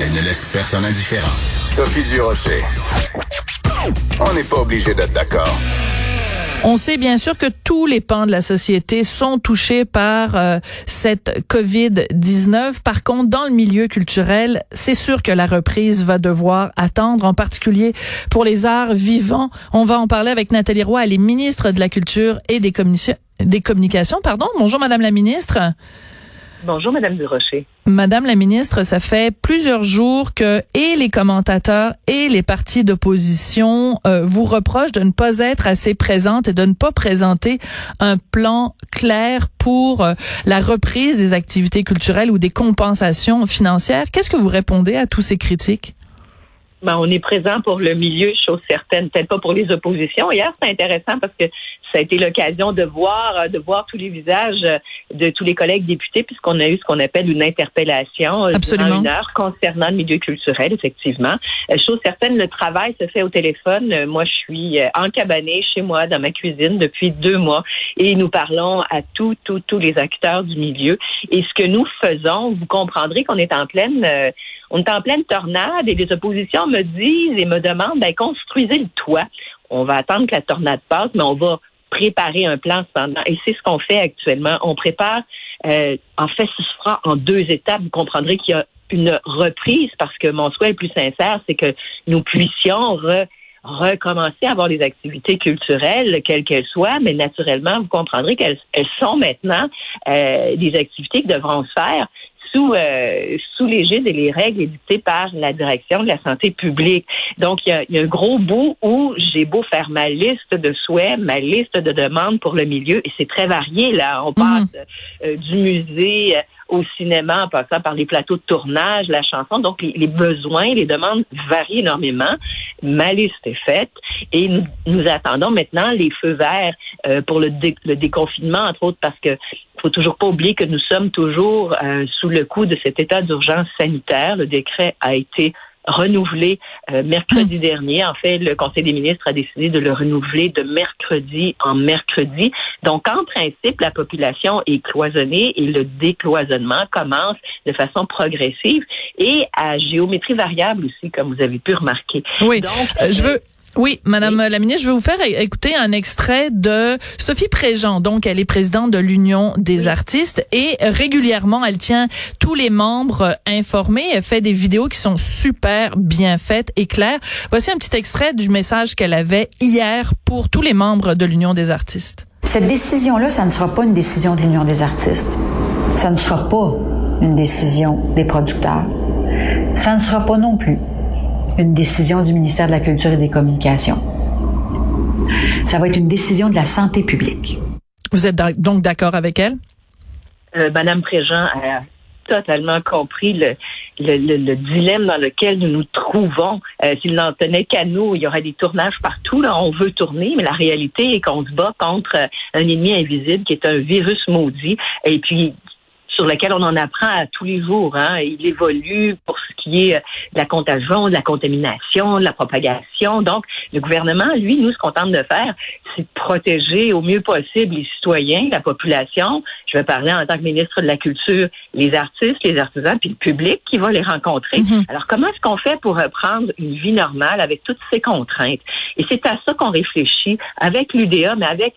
Elle ne laisse personne indifférent. Sophie Durocher. On n'est pas obligé d'être d'accord. On sait bien sûr que tous les pans de la société sont touchés par euh, cette COVID-19. Par contre, dans le milieu culturel, c'est sûr que la reprise va devoir attendre, en particulier pour les arts vivants. On va en parler avec Nathalie Roy, elle est ministre de la Culture et des, des Communications. Pardon. Bonjour, Madame la ministre. Bonjour, Madame Durocher. Madame la ministre, ça fait plusieurs jours que et les commentateurs et les partis d'opposition euh, vous reprochent de ne pas être assez présente et de ne pas présenter un plan clair pour euh, la reprise des activités culturelles ou des compensations financières. Qu'est-ce que vous répondez à tous ces critiques? Ben, on est présent pour le milieu, chose certaine, peut-être pas pour les oppositions. Hier, c'est intéressant parce que ça a été l'occasion de voir, euh, de voir tous les visages euh, de tous les collègues députés, puisqu'on a eu ce qu'on appelle une interpellation euh, Absolument. une heure concernant le milieu culturel, effectivement. Chose certaine, le travail se fait au téléphone. Moi, je suis encabanée chez moi dans ma cuisine depuis deux mois et nous parlons à tous, tous, tous les acteurs du milieu. Et ce que nous faisons, vous comprendrez qu'on est en pleine on est en pleine tornade et les oppositions me disent et me demandent, ben, construisez le toit. On va attendre que la tornade passe, mais on va préparer un plan cependant. Et c'est ce qu'on fait actuellement. On prépare, euh, en fait, ce sera en deux étapes. Vous comprendrez qu'il y a une reprise parce que mon souhait le plus sincère, c'est que nous puissions recommencer à avoir les activités culturelles, quelles qu'elles soient, mais naturellement, vous comprendrez qu'elles sont maintenant euh, des activités qui devront se faire sous euh, sous l'égide et les règles édictées par la direction de la santé publique. Donc, il y a, y a un gros bout où j'ai beau faire ma liste de souhaits, ma liste de demandes pour le milieu, et c'est très varié, là. On mhm. passe euh, du musée euh, au cinéma en passant par les plateaux de tournage, la chanson. Donc, les, besoins, les demandes varient énormément. Ma liste est faite et nous, nous attendons maintenant les feux verts euh, pour le, le déconfinement, entre autres, parce que faut toujours pas oublier que nous sommes toujours euh, sous le coup de cet état d'urgence sanitaire. Le décret a été renouvelé euh, mercredi hmm. dernier. En fait, le Conseil des ministres a décidé de le renouveler de mercredi en mercredi. Donc, en principe, la population est cloisonnée et le décloisonnement commence de façon progressive et à géométrie variable aussi, comme vous avez pu remarquer. Oui. Donc, euh, je veux oui, Madame la ministre, je vais vous faire écouter un extrait de Sophie Préjean. Donc, elle est présidente de l'Union des artistes et régulièrement, elle tient tous les membres informés. Elle fait des vidéos qui sont super bien faites et claires. Voici un petit extrait du message qu'elle avait hier pour tous les membres de l'Union des artistes. Cette décision-là, ça ne sera pas une décision de l'Union des artistes. Ça ne sera pas une décision des producteurs. Ça ne sera pas non plus une décision du ministère de la Culture et des Communications. Ça va être une décision de la santé publique. Vous êtes donc d'accord avec elle? Euh, Madame Préjean a totalement compris le, le, dilemme dans lequel nous nous trouvons. Euh, S'il n'en tenait qu'à nous, il y aurait des tournages partout. Là, on veut tourner, mais la réalité est qu'on se bat contre un ennemi invisible qui est un virus maudit. Et puis, sur lequel on en apprend à tous les jours. Hein. Il évolue pour ce qui est de la contagion, de la contamination, de la propagation. Donc, le gouvernement, lui, nous, ce qu'on tente de faire, c'est de protéger au mieux possible les citoyens, la population. Je vais parler en tant que ministre de la Culture, les artistes, les artisans, puis le public qui va les rencontrer. Mm-hmm. Alors, comment est-ce qu'on fait pour reprendre une vie normale avec toutes ces contraintes? Et c'est à ça qu'on réfléchit avec l'UDA, mais avec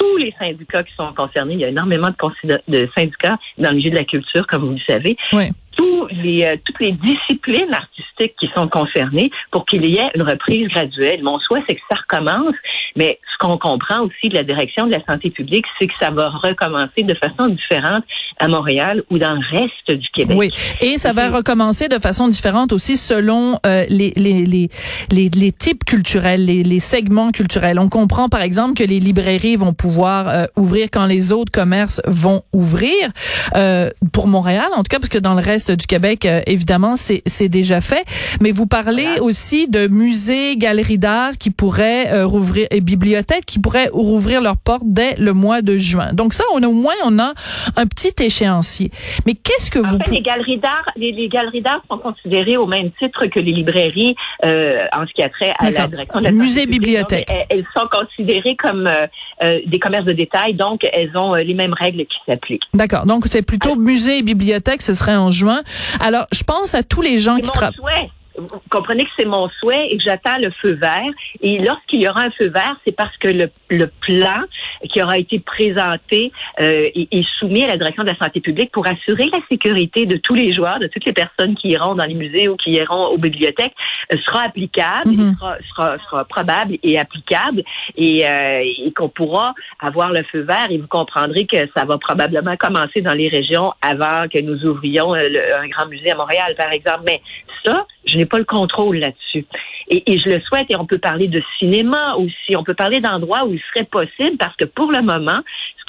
tous les syndicats qui sont concernés. Il y a énormément de, de syndicats dans le milieu de la culture, comme vous le savez. Oui. Tous les, euh, toutes les disciplines artistiques qui sont concernées pour qu'il y ait une reprise graduelle. Mon souhait, c'est que ça recommence, mais ce qu'on comprend aussi de la direction de la santé publique, c'est que ça va recommencer de façon différente à Montréal ou dans le reste du Québec. Oui, et ça va recommencer de façon différente aussi selon euh, les, les, les, les, les types culturels, les, les segments culturels. On comprend par exemple que les librairies vont pouvoir euh, ouvrir quand les autres commerces vont ouvrir. Euh, pour Montréal, en tout cas, parce que dans le reste du Québec, euh, évidemment, c'est déjà fait. mais vous parlez aussi de musées, galeries d'art qui pourraient euh, rouvrir et bibliothèques qui pourraient rouvrir leurs portes dès le mois de juin. Donc ça, on a, au moins, on a un petit échéancier. Mais qu'est-ce que vous... Fait, les galeries d'art, les, galeries d'art sont considérées au même titre que les librairies euh, en ce qui a trait à la direction de la Musée, bibliothèque. Elles, sont considérées comme euh, euh, des commerces de détail, donc elles ont les mêmes règles qui s'appliquent. D'accord. Donc c'est plutôt musée et bibliothèque, ce serait en juin. Alors, je pense à tous les gens qui travaillent vous comprenez que c'est mon souhait et que j'attends le feu vert. Et lorsqu'il y aura un feu vert, c'est parce que le, le, plan qui aura été présenté euh, et, soumis à la direction de la santé publique pour assurer la sécurité de tous les joueurs, de toutes les personnes qui iront dans les musées ou qui iront aux bibliothèques, euh, sera applicable, mhm. sera, sera, sera, probable et applicable et, euh, et qu'on pourra avoir le feu vert. Et vous comprendrez que ça va probablement commencer dans les régions avant que nous ouvrions un grand musée à Montréal, par exemple. Mais ça, je n'ai pas le contrôle là-dessus. Et, je le souhaite, et on peut parler de cinéma aussi, on peut parler d'endroits où il serait possible, parce que pour le moment,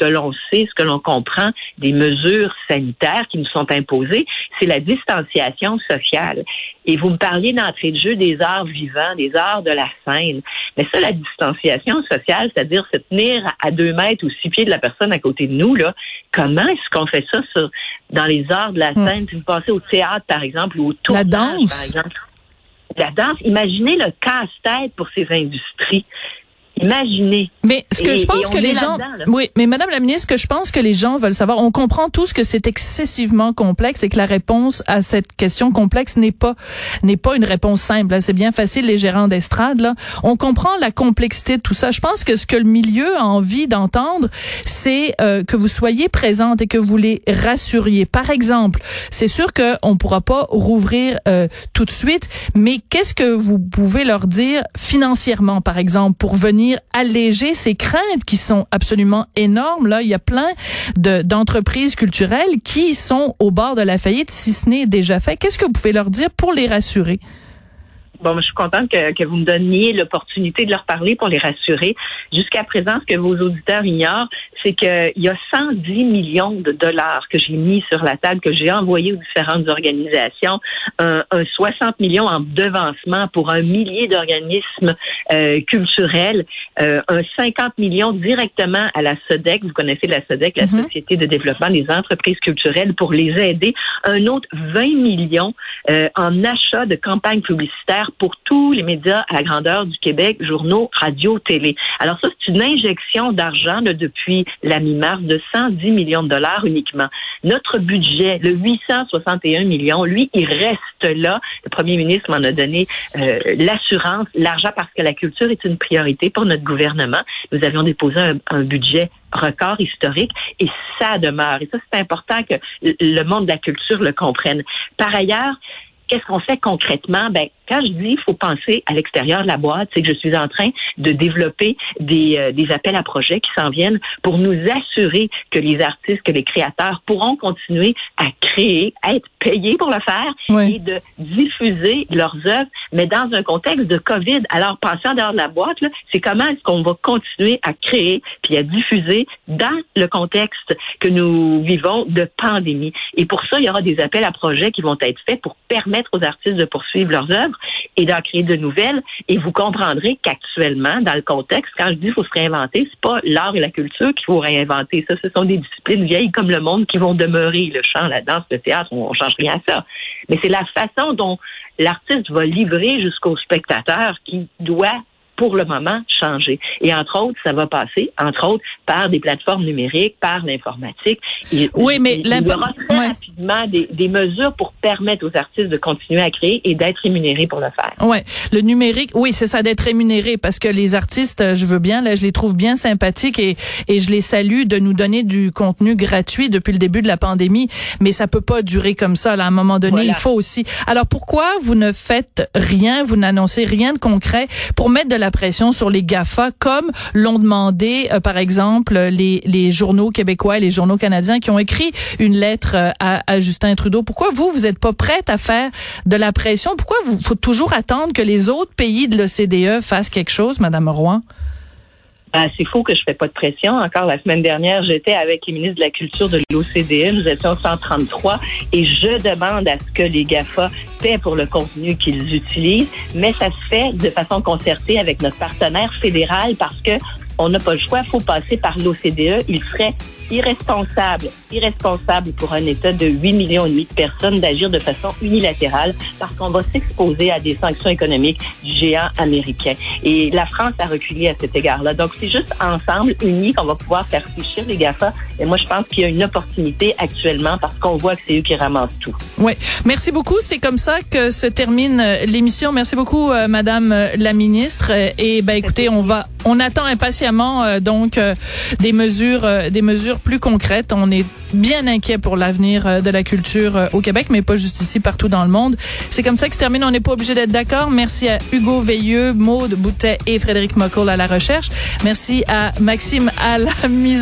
que l'on sait, ce que l'on comprend des mesures sanitaires qui nous sont imposées, c'est la distanciation sociale. Et vous me parliez d'entrée de jeu des arts vivants, des arts de la scène. Mais ça, la distanciation sociale, c'est-à-dire se tenir à deux mètres ou six pieds de la personne à côté de nous, là, comment est-ce qu'on fait ça dans les arts de la hmm. scène? Si vous passez au théâtre, par exemple, ou au tournage, la danse? par exemple la danse. Imaginez le casse-tête pour ces industries. Imaginez. Mais ce que je pense que les gens, oui, mais Madame la ministre, ce que je pense que les gens veulent savoir, on comprend tous que c'est excessivement complexe et que la réponse à cette question complexe n'est pas n'est pas une réponse simple. C'est bien facile les gérants d'estrade là. On comprend la complexité de tout ça. Je pense que ce que le milieu a envie d'entendre, c'est euh, que vous soyez présente et que vous les rassuriez. Par exemple, c'est sûr que on pourra pas rouvrir euh, tout de suite, mais qu'est-ce que vous pouvez leur dire financièrement, par exemple, pour venir alléger ces craintes qui sont absolument énormes. Là, il y a plein de, d'entreprises culturelles qui sont au bord de la faillite, si ce n'est déjà fait. Qu'est-ce que vous pouvez leur dire pour les rassurer? Bon, je suis contente que, que vous me donniez l'opportunité de leur parler pour les rassurer. Jusqu'à présent, ce que vos auditeurs ignorent, c'est qu'il y a 110 millions de dollars que j'ai mis sur la table, que j'ai envoyé aux différentes organisations, un, 60 millions en devancement pour un millier d'organismes euh, culturels, euh, un 50 millions directement à la SODEC, vous connaissez la SODEC, la mm-hmm. Société de développement des entreprises culturelles, pour les aider, un autre 20 millions euh, en achat de campagnes publicitaires pour tous les médias à la grandeur du Québec, journaux, radio, télé. Alors ça, c'est une injection d'argent depuis la mi-mars de 110 millions de dollars uniquement. Notre budget, le 861 millions, lui, il reste là. Le premier ministre m'en a donné euh, l'assurance, l'argent parce que la culture est une priorité pour notre gouvernement. Nous avions déposé un, un budget record historique et ça demeure. Et ça, c'est important que le monde de la culture le comprenne. Par ailleurs, qu'est-ce qu'on fait concrètement? Ben, quand je dis il faut penser à l'extérieur de la boîte, c'est que je suis en train de développer des, euh, des appels à projets qui s'en viennent pour nous assurer que les artistes, que les créateurs pourront continuer à créer, à être payés pour le faire et de diffuser leurs œuvres, mais dans un contexte de COVID. Alors, penser en dehors de la boîte, c'est comment est-ce qu'on va continuer à créer puis à diffuser dans le contexte que nous vivons de pandémie. Et pour ça, il y aura des appels à projets qui vont être faits pour permettre aux artistes de poursuivre leurs œuvres et d'en créer de nouvelles. Et vous comprendrez qu'actuellement, dans le contexte, quand je dis qu'il faut se réinventer, c'est pas l'art et la culture qu'il faut réinventer. Ça, ce sont des disciplines vieilles comme le monde qui vont demeurer. Le chant, la danse, le théâtre, on, change rien à ça. Mais c'est la façon dont l'artiste va livrer jusqu'au spectateur qui doit pour le moment changer. Et entre autres, ça va passer, entre autres, par des plateformes numériques, par l'informatique. Oui, mais il, y aura très rapidement des, des, mesures pour permettre aux artistes de continuer à créer et d'être rémunérés pour le faire. Oui, le numérique, oui, c'est ça, d'être rémunéré parce que les artistes, je veux bien, là, je les trouve bien sympathiques et, et je les salue de nous donner du contenu gratuit depuis le début de la pandémie, mais ça peut pas durer comme ça. Là, à un moment donné, il faut aussi. Alors pourquoi vous ne faites rien, vous n'annoncez rien de concret pour mettre de la pression sur les GAFA, comme l'ont demandé, euh, par exemple, les, les journaux québécois et les journaux canadiens qui ont écrit une lettre euh, à, Justin Trudeau. Pourquoi vous, vous n'êtes pas prête à faire de la pression? Pourquoi vous faut toujours attendre que les autres pays de l'OCDE fassent quelque chose, Madame Roy? Ben, c'est faux que je fais pas de pression. Encore la semaine dernière, j'étais avec les ministres de la Culture de l'OCDE. Nous étions 133 et je demande à ce que les GAFA paient pour le contenu qu'ils utilisent, mais ça se fait de façon concertée avec notre partenaire fédéral parce que on n'a pas le choix, il faut passer par l'OCDE. Il serait irresponsable, irresponsable pour un État de 8 millions et demi de personnes d'agir de façon unilatérale parce qu'on va s'exposer à des sanctions économiques du géant américain. Et la France a reculé à cet égard-là. Donc, c'est juste ensemble, unis, qu'on va pouvoir faire fléchir les GAFA. Et moi, je pense qu'il y a une opportunité actuellement parce qu'on voit que c'est eux qui ramassent tout. Oui. Merci beaucoup. C'est comme ça que se termine euh, l'émission. Merci beaucoup, euh, Madame euh, la ministre. Et ben, écoutez, on va, on attend impatiemment donc des mesures, des mesures plus concrètes. On est bien inquiet pour l'avenir euh, de la culture euh, au Québec, mais pas juste ici, partout dans le monde. C'est comme ça que se termine. On n'est pas obligé d'être d'accord. Merci à Hugo Veilleux, Maude Boutet et Frédéric Mocoul à la recherche. Merci à Maxime à la mise